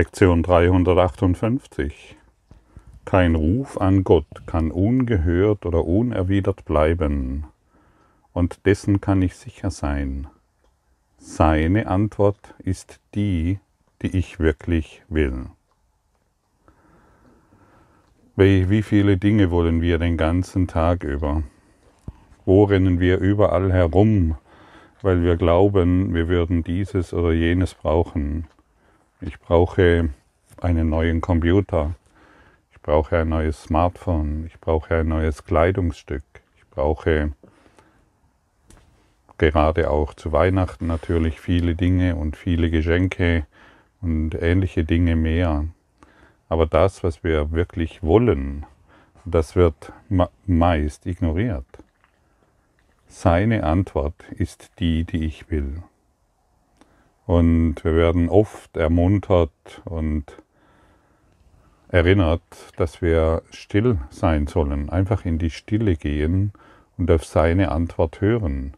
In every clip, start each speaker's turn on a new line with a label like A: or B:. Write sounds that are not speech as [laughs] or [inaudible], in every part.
A: Lektion 358. Kein Ruf an Gott kann ungehört oder unerwidert bleiben, und dessen kann ich sicher sein. Seine Antwort ist die, die ich wirklich will. Wie viele Dinge wollen wir den ganzen Tag über? Wo rennen wir überall herum, weil wir glauben, wir würden dieses oder jenes brauchen? Ich brauche einen neuen Computer. Ich brauche ein neues Smartphone. Ich brauche ein neues Kleidungsstück. Ich brauche gerade auch zu Weihnachten natürlich viele Dinge und viele Geschenke und ähnliche Dinge mehr. Aber das, was wir wirklich wollen, das wird meist ignoriert. Seine Antwort ist die, die ich will. Und wir werden oft ermuntert und erinnert, dass wir still sein sollen, einfach in die Stille gehen und auf seine Antwort hören.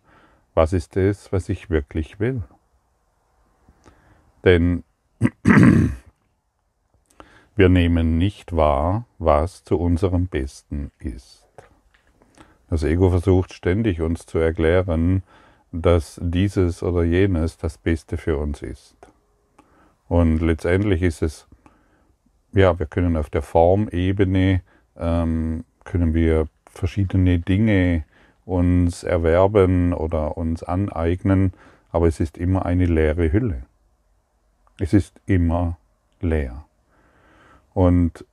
A: Was ist es, was ich wirklich will? Denn [clears throat] wir nehmen nicht wahr, was zu unserem Besten ist. Das Ego versucht ständig uns zu erklären, dass dieses oder jenes das Beste für uns ist. Und letztendlich ist es, ja, wir können auf der Formebene, ähm, können wir verschiedene Dinge uns erwerben oder uns aneignen, aber es ist immer eine leere Hülle. Es ist immer leer. Und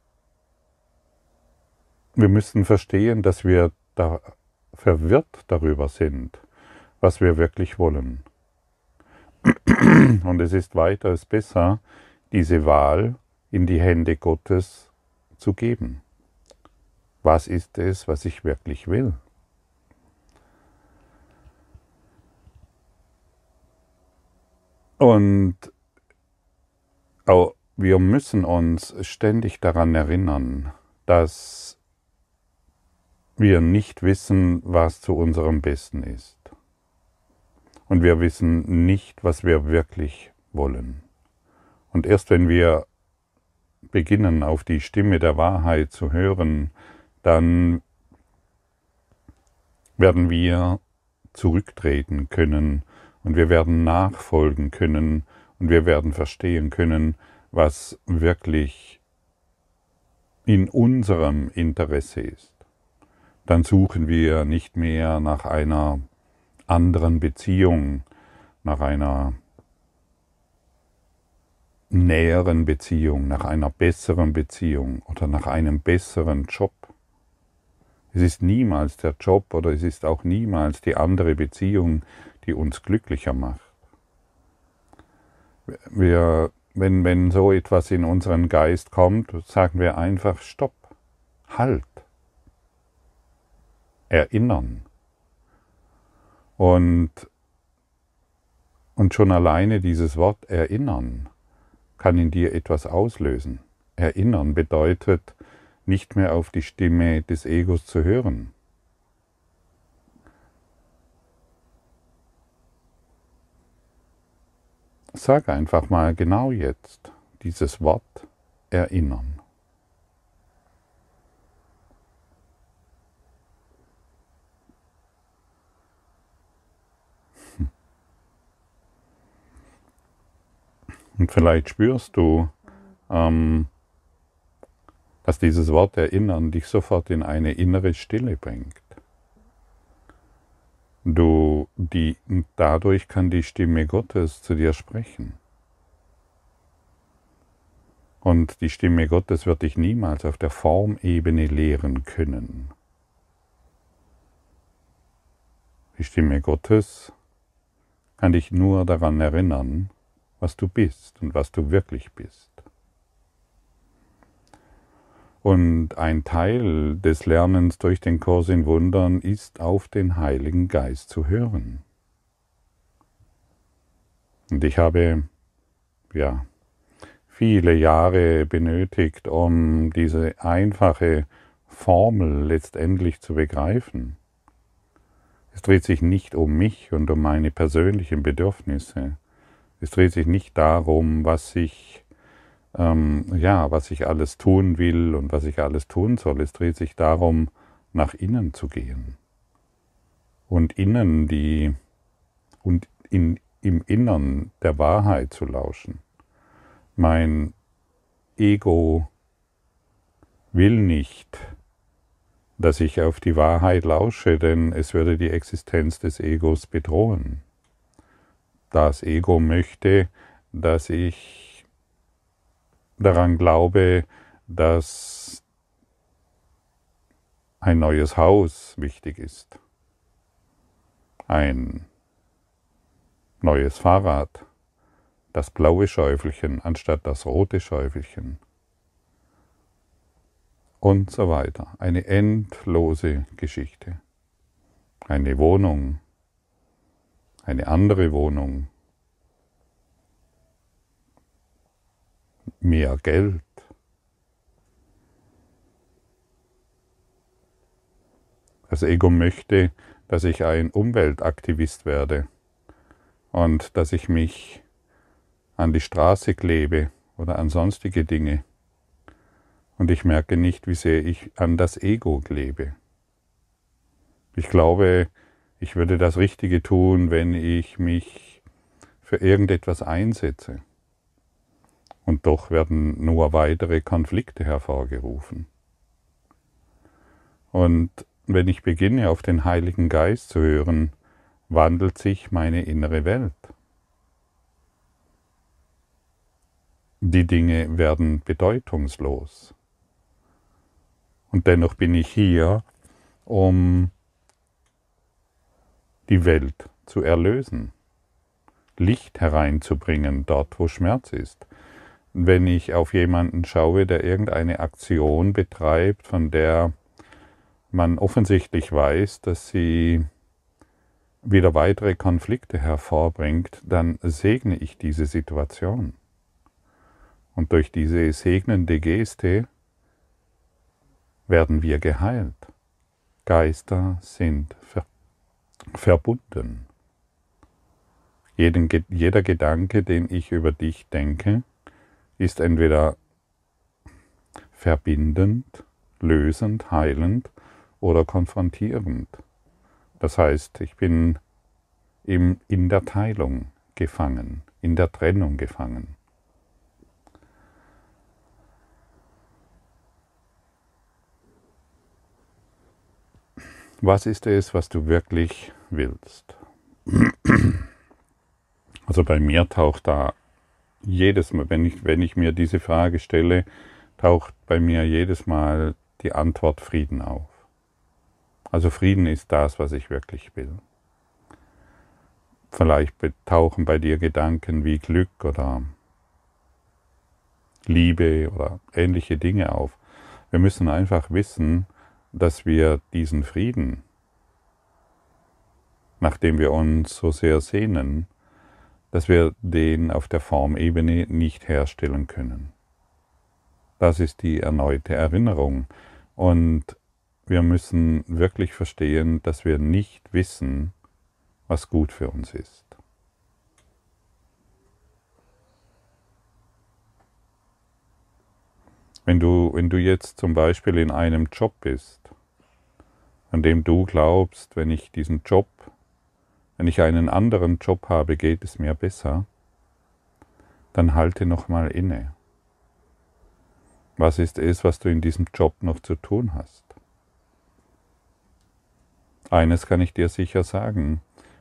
A: wir müssen verstehen, dass wir da verwirrt darüber sind was wir wirklich wollen. [clears throat] Und es ist weitaus besser, diese Wahl in die Hände Gottes zu geben. Was ist es, was ich wirklich will? Und wir müssen uns ständig daran erinnern, dass wir nicht wissen, was zu unserem Besten ist und wir wissen nicht, was wir wirklich wollen. Und erst wenn wir beginnen, auf die Stimme der Wahrheit zu hören, dann werden wir zurücktreten können und wir werden nachfolgen können und wir werden verstehen können, was wirklich in unserem Interesse ist. Dann suchen wir nicht mehr nach einer anderen Beziehung, nach einer näheren Beziehung, nach einer besseren Beziehung oder nach einem besseren Job. Es ist niemals der Job oder es ist auch niemals die andere Beziehung, die uns glücklicher macht. Wir, wenn, wenn so etwas in unseren Geist kommt, sagen wir einfach Stopp, Halt, Erinnern. Und, und schon alleine dieses Wort erinnern kann in dir etwas auslösen. Erinnern bedeutet, nicht mehr auf die Stimme des Egos zu hören. Sag einfach mal genau jetzt dieses Wort erinnern. Und vielleicht spürst du, ähm, dass dieses Wort Erinnern dich sofort in eine innere Stille bringt. Du, die, dadurch kann die Stimme Gottes zu dir sprechen. Und die Stimme Gottes wird dich niemals auf der Formebene lehren können. Die Stimme Gottes kann dich nur daran erinnern, was du bist und was du wirklich bist. Und ein Teil des Lernens durch den Kurs in Wundern ist auf den Heiligen Geist zu hören. Und ich habe, ja, viele Jahre benötigt, um diese einfache Formel letztendlich zu begreifen. Es dreht sich nicht um mich und um meine persönlichen Bedürfnisse, es dreht sich nicht darum, was ich ähm, ja, was ich alles tun will und was ich alles tun soll. Es dreht sich darum, nach innen zu gehen. Und innen die, und in, im Innern der Wahrheit zu lauschen. Mein Ego will nicht, dass ich auf die Wahrheit lausche, denn es würde die Existenz des Egos bedrohen. Das Ego möchte, dass ich daran glaube, dass ein neues Haus wichtig ist, ein neues Fahrrad, das blaue Schäufelchen anstatt das rote Schäufelchen und so weiter. Eine endlose Geschichte. Eine Wohnung, eine andere Wohnung, mehr Geld. Das Ego möchte, dass ich ein Umweltaktivist werde und dass ich mich an die Straße klebe oder an sonstige Dinge und ich merke nicht, wie sehr ich an das Ego klebe. Ich glaube, ich würde das Richtige tun, wenn ich mich für irgendetwas einsetze. Und doch werden nur weitere Konflikte hervorgerufen. Und wenn ich beginne, auf den Heiligen Geist zu hören, wandelt sich meine innere Welt. Die Dinge werden bedeutungslos. Und dennoch bin ich hier, um die Welt zu erlösen, Licht hereinzubringen dort, wo Schmerz ist. Wenn ich auf jemanden schaue, der irgendeine Aktion betreibt, von der man offensichtlich weiß, dass sie wieder weitere Konflikte hervorbringt, dann segne ich diese Situation. Und durch diese segnende Geste werden wir geheilt. Geister sind ver verbunden. Jeden, jeder Gedanke, den ich über dich denke, ist entweder verbindend, lösend, heilend oder konfrontierend. Das heißt, ich bin in der Teilung gefangen, in der Trennung gefangen. Was ist es, was du wirklich willst? Also bei mir taucht da jedes Mal, wenn ich, wenn ich mir diese Frage stelle, taucht bei mir jedes Mal die Antwort Frieden auf. Also Frieden ist das, was ich wirklich will. Vielleicht tauchen bei dir Gedanken wie Glück oder Liebe oder ähnliche Dinge auf. Wir müssen einfach wissen, dass wir diesen Frieden, nach dem wir uns so sehr sehnen, dass wir den auf der Formebene nicht herstellen können. Das ist die erneute Erinnerung. Und wir müssen wirklich verstehen, dass wir nicht wissen, was gut für uns ist. Wenn du, wenn du jetzt zum Beispiel in einem Job bist, an dem du glaubst, wenn ich diesen Job, wenn ich einen anderen Job habe, geht es mir besser, dann halte nochmal inne. Was ist es, was du in diesem Job noch zu tun hast? Eines kann ich dir sicher sagen,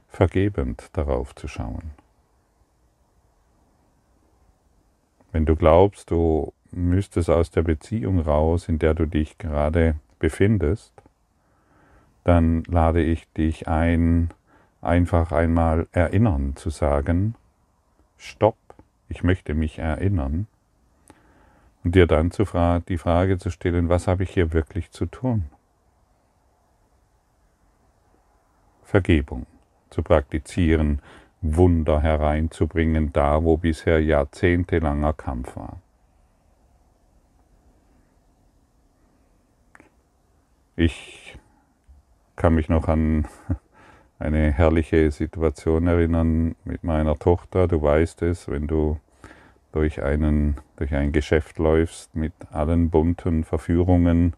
A: vergebend darauf zu schauen. Wenn du glaubst, du müsstest aus der Beziehung raus, in der du dich gerade befindest, dann lade ich dich ein, einfach einmal erinnern zu sagen, stopp, ich möchte mich erinnern, und dir dann die Frage zu stellen, was habe ich hier wirklich zu tun? Vergebung zu praktizieren, Wunder hereinzubringen, da wo bisher jahrzehntelanger Kampf war. Ich kann mich noch an [laughs] eine herrliche Situation erinnern mit meiner Tochter. Du weißt es, wenn du durch, einen, durch ein Geschäft läufst mit allen bunten Verführungen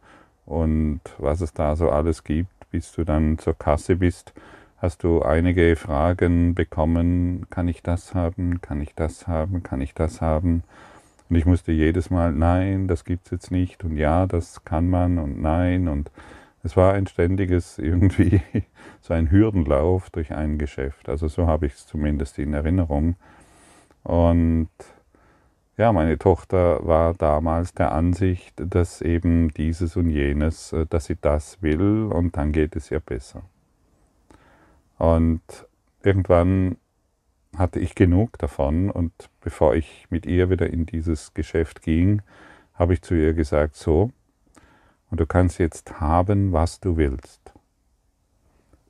A: und was es da so alles gibt, bis du dann zur Kasse bist, hast du einige Fragen bekommen, kann ich das haben, kann ich das haben, kann ich das haben? Und ich musste jedes Mal, nein, das gibt's jetzt nicht. Und ja, das kann man. Und nein. Und es war ein ständiges [laughs] irgendwie so ein Hürdenlauf durch ein Geschäft. Also so habe ich es zumindest in Erinnerung. Und ja, meine Tochter war damals der Ansicht, dass eben dieses und jenes, äh, dass sie das will und dann geht es ihr besser. Und irgendwann hatte ich genug davon und bevor ich mit ihr wieder in dieses Geschäft ging, habe ich zu ihr gesagt, so, und du kannst jetzt haben, was du willst.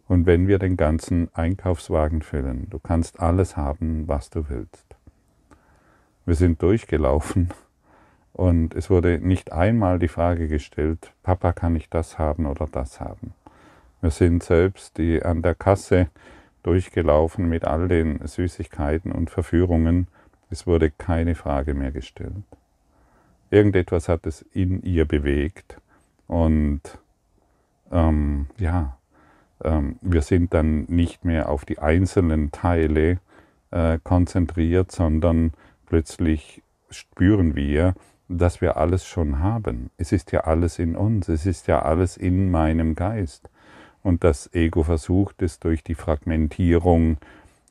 A: Und wenn wir den ganzen Einkaufswagen füllen, du kannst alles haben, was du willst. Wir sind durchgelaufen und es wurde nicht einmal die Frage gestellt, Papa, kann ich das haben oder das haben? Wir sind selbst die an der Kasse durchgelaufen mit all den Süßigkeiten und Verführungen. Es wurde keine Frage mehr gestellt. Irgendetwas hat es in ihr bewegt und ähm, ja, ähm, wir sind dann nicht mehr auf die einzelnen Teile äh, konzentriert, sondern plötzlich spüren wir, dass wir alles schon haben. Es ist ja alles in uns, es ist ja alles in meinem Geist. Und das Ego versucht es durch die Fragmentierung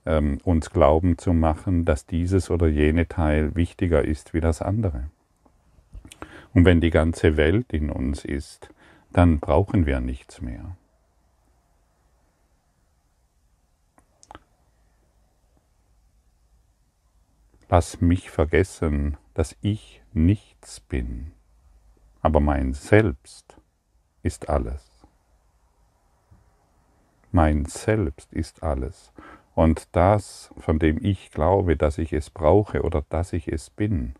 A: ähm, uns glauben zu machen, dass dieses oder jene Teil wichtiger ist wie das andere. Und wenn die ganze Welt in uns ist, dann brauchen wir nichts mehr. Lass mich vergessen, dass ich nichts bin, aber mein Selbst ist alles. Mein Selbst ist alles. Und das, von dem ich glaube, dass ich es brauche oder dass ich es bin,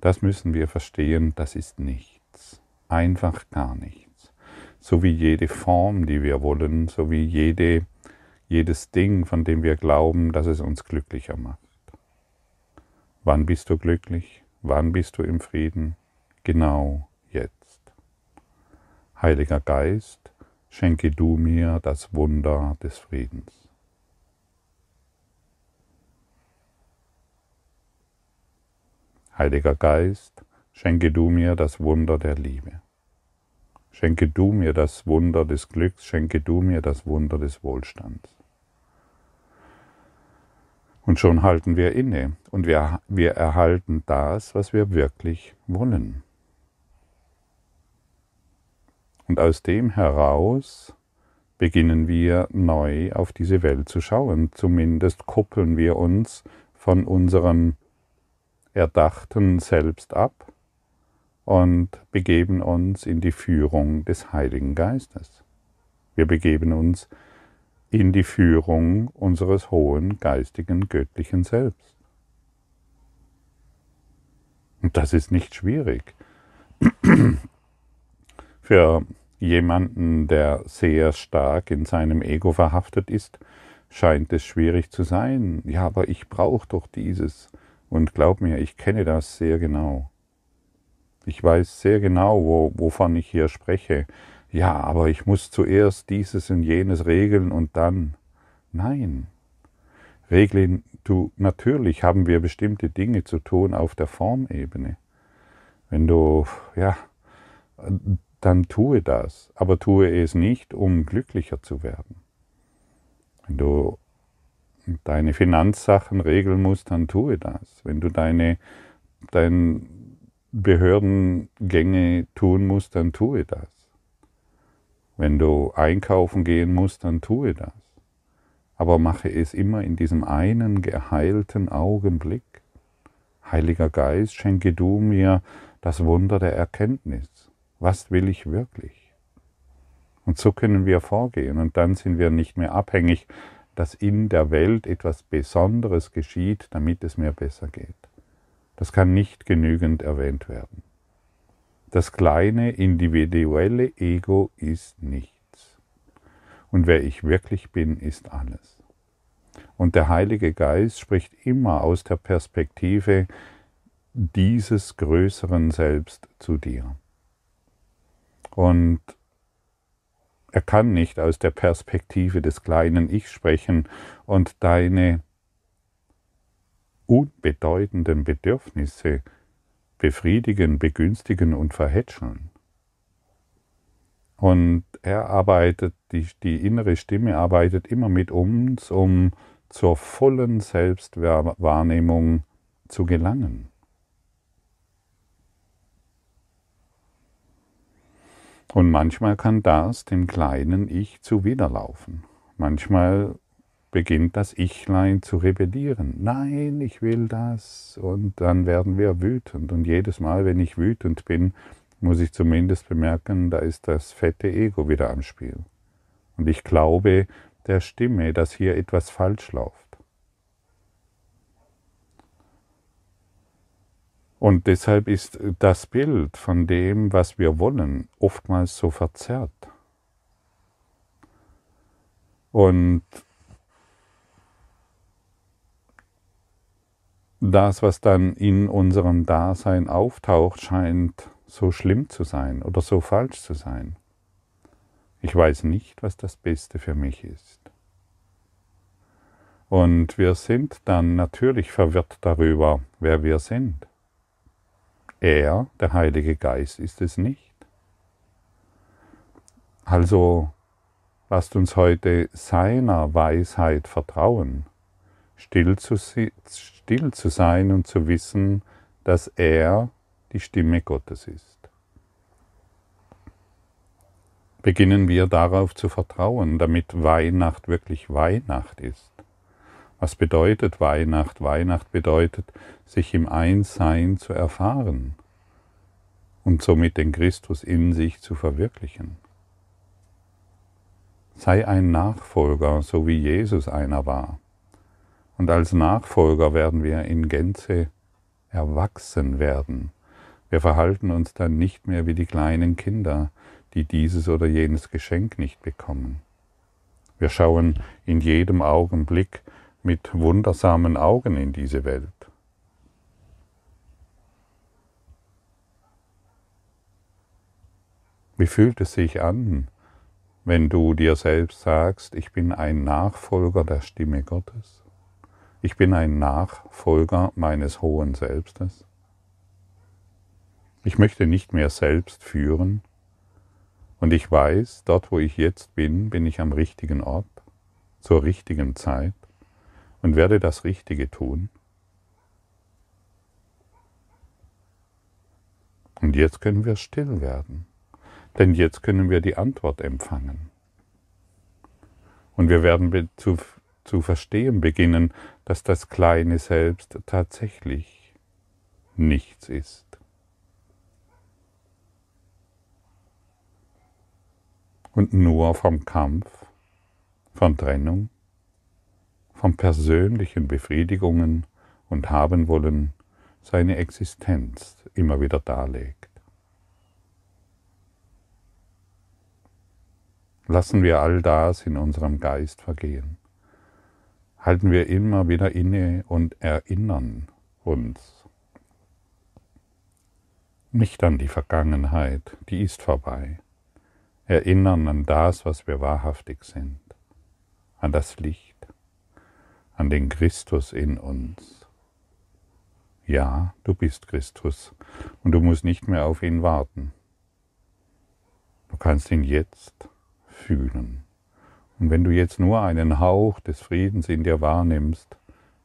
A: das müssen wir verstehen, das ist nichts. Einfach gar nichts. So wie jede Form, die wir wollen, so wie jede, jedes Ding, von dem wir glauben, dass es uns glücklicher macht. Wann bist du glücklich? Wann bist du im Frieden? Genau jetzt. Heiliger Geist, schenke du mir das Wunder des Friedens. Heiliger Geist, schenke du mir das Wunder der Liebe. Schenke du mir das Wunder des Glücks, schenke du mir das Wunder des Wohlstands. Und schon halten wir inne und wir, wir erhalten das, was wir wirklich wollen. Und aus dem heraus beginnen wir neu auf diese Welt zu schauen. Zumindest koppeln wir uns von unserem erdachten Selbst ab und begeben uns in die Führung des Heiligen Geistes. Wir begeben uns in die Führung unseres hohen geistigen göttlichen Selbst. Und das ist nicht schwierig. [clears throat] Für jemanden, der sehr stark in seinem Ego verhaftet ist, scheint es schwierig zu sein. Ja, aber ich brauche doch dieses. Und glaub mir, ich kenne das sehr genau. Ich weiß sehr genau, wo, wovon ich hier spreche ja, aber ich muss zuerst dieses und jenes regeln und dann. Nein. Regeln, du, natürlich haben wir bestimmte Dinge zu tun auf der Formebene. Wenn du, ja, dann tue das, aber tue es nicht, um glücklicher zu werden. Wenn du deine Finanzsachen regeln musst, dann tue das. Wenn du deine, deine Behördengänge tun musst, dann tue das. Wenn du einkaufen gehen musst, dann tue das. Aber mache es immer in diesem einen geheilten Augenblick. Heiliger Geist, schenke du mir das Wunder der Erkenntnis. Was will ich wirklich? Und so können wir vorgehen und dann sind wir nicht mehr abhängig, dass in der Welt etwas Besonderes geschieht, damit es mir besser geht. Das kann nicht genügend erwähnt werden. Das kleine individuelle Ego ist nichts. Und wer ich wirklich bin, ist alles. Und der Heilige Geist spricht immer aus der Perspektive, dieses größeren Selbst zu dir. Und er kann nicht aus der Perspektive des kleinen Ich sprechen und deine unbedeutenden Bedürfnisse befriedigen, begünstigen und verhätscheln. Und er arbeitet, die, die innere Stimme arbeitet immer mit uns, um zur vollen Selbstwahrnehmung zu gelangen. Und manchmal kann das dem kleinen Ich zuwiderlaufen. Manchmal beginnt das Ichlein zu rebellieren. Nein, ich will das. Und dann werden wir wütend. Und jedes Mal, wenn ich wütend bin, muss ich zumindest bemerken, da ist das fette Ego wieder am Spiel. Und ich glaube der Stimme, dass hier etwas falsch läuft. Und deshalb ist das Bild von dem, was wir wollen, oftmals so verzerrt. Und das, was dann in unserem Dasein auftaucht, scheint so schlimm zu sein oder so falsch zu sein. Ich weiß nicht, was das Beste für mich ist. Und wir sind dann natürlich verwirrt darüber, wer wir sind. Er, der Heilige Geist, ist es nicht. Also lasst uns heute seiner Weisheit vertrauen still zu, still zu sein und zu wissen, dass er die Stimme Gottes ist. Beginnen wir darauf zu vertrauen, damit Weihnacht wirklich Weihnacht ist. Was bedeutet Weihnacht? Weihnacht bedeutet, sich im Einssein zu erfahren und somit den Christus in sich zu verwirklichen. Sei ein Nachfolger, so wie Jesus einer war. Und als Nachfolger werden wir in Gänze erwachsen werden. Wir verhalten uns dann nicht mehr wie die kleinen Kinder, die dieses oder jenes Geschenk nicht bekommen. Wir schauen in jedem Augenblick mit wundersamen Augen in diese Welt. Wie fühlt es sich an, wenn du dir selbst sagst, ich bin ein Nachfolger der Stimme Gottes? Ich bin ein Nachfolger meines hohen Selbstes. Ich möchte nicht mehr selbst führen und ich weiß, dort wo ich jetzt bin, bin ich am richtigen Ort, zur richtigen Zeit und werde das Richtige tun. Und jetzt können wir still werden, denn jetzt können wir die Antwort empfangen. Und wir werden zu zu verstehen beginnen, dass das kleine Selbst tatsächlich nichts ist. Und nur vom Kampf, von Trennung, von persönlichen Befriedigungen und haben wollen seine Existenz immer wieder darlegt. Lassen wir all das in unserem Geist vergehen halten wir immer wieder inne und erinnern uns nicht an die Vergangenheit, die ist vorbei. Erinnern an das, was wir wahrhaftig sind, an das Licht, an den Christus in uns. Ja, du bist Christus und du musst nicht mehr auf ihn warten. Du kannst ihn jetzt fühlen. Und wenn du jetzt nur einen Hauch des Friedens in dir wahrnimmst,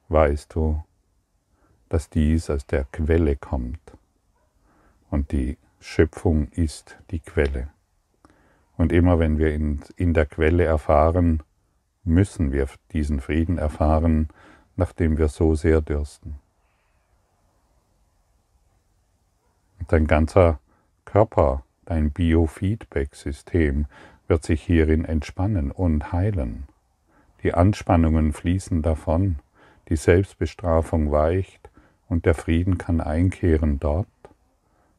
A: weißt du, dass dies aus der Quelle kommt. Und die Schöpfung ist die Quelle. Und immer wenn wir in, der Quelle erfahren, müssen wir diesen Frieden erfahren, nachdem wir so sehr dürsten. Dein ganzer Körper, dein Biofeedback-System wird sich hierin entspannen und heilen. Die Anspannungen fließen davon, die Selbstbestrafung weicht und der Frieden kann einkehren dort,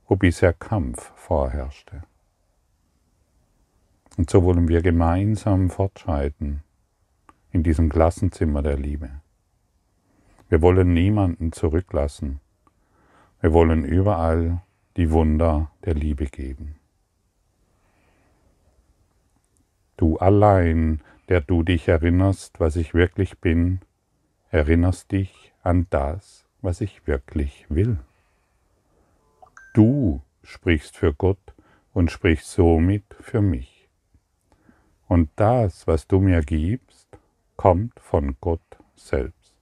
A: wo bisher Kampf vorherrschte. Und so wollen wir gemeinsam fortschreiten in diesem Klassenzimmer der Liebe. Wir wollen niemanden zurücklassen, Wir wollen überall die Wunder der Liebe geben. Du allein, der du dich erinnerst, was ich wirklich bin, erinnerst dich an das, was ich wirklich will. Du sprichst für Gott und sprichst somit für mich. Und das, was du mir gibst, kommt von Gott selbst.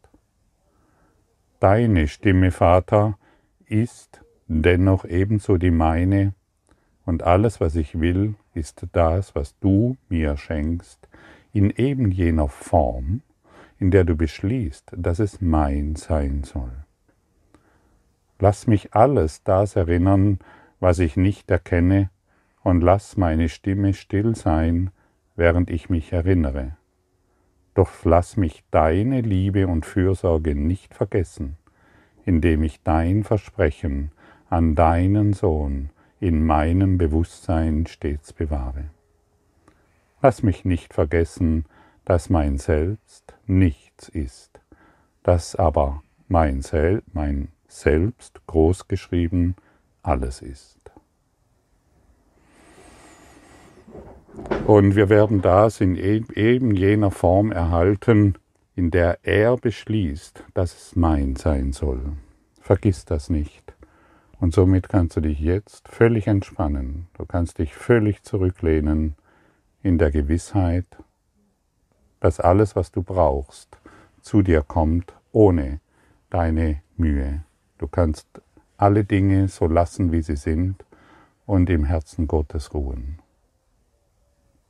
A: Deine Stimme, Vater, ist dennoch ebenso die meine, und alles, was ich will, ist das, was du mir schenkst, in eben jener Form, in der du beschließt, dass es mein sein soll. Lass mich alles das erinnern, was ich nicht erkenne, und lass meine Stimme still sein, während ich mich erinnere. Doch lass mich deine Liebe und Fürsorge nicht vergessen, indem ich dein Versprechen an deinen Sohn in meinem Bewusstsein stets bewahre. Lass mich nicht vergessen, dass mein Selbst nichts ist, dass aber mein, Sel mein Selbst großgeschrieben alles ist. Und wir werden das in e-, eben jener Form erhalten, in der er beschließt, dass es mein sein soll. Vergiss das nicht. Und somit kannst du dich jetzt völlig entspannen. Du kannst dich völlig zurücklehnen in der Gewissheit, dass alles, was du brauchst, zu dir kommt ohne deine Mühe. Du kannst alle Dinge so lassen, wie sie sind und im Herzen Gottes ruhen.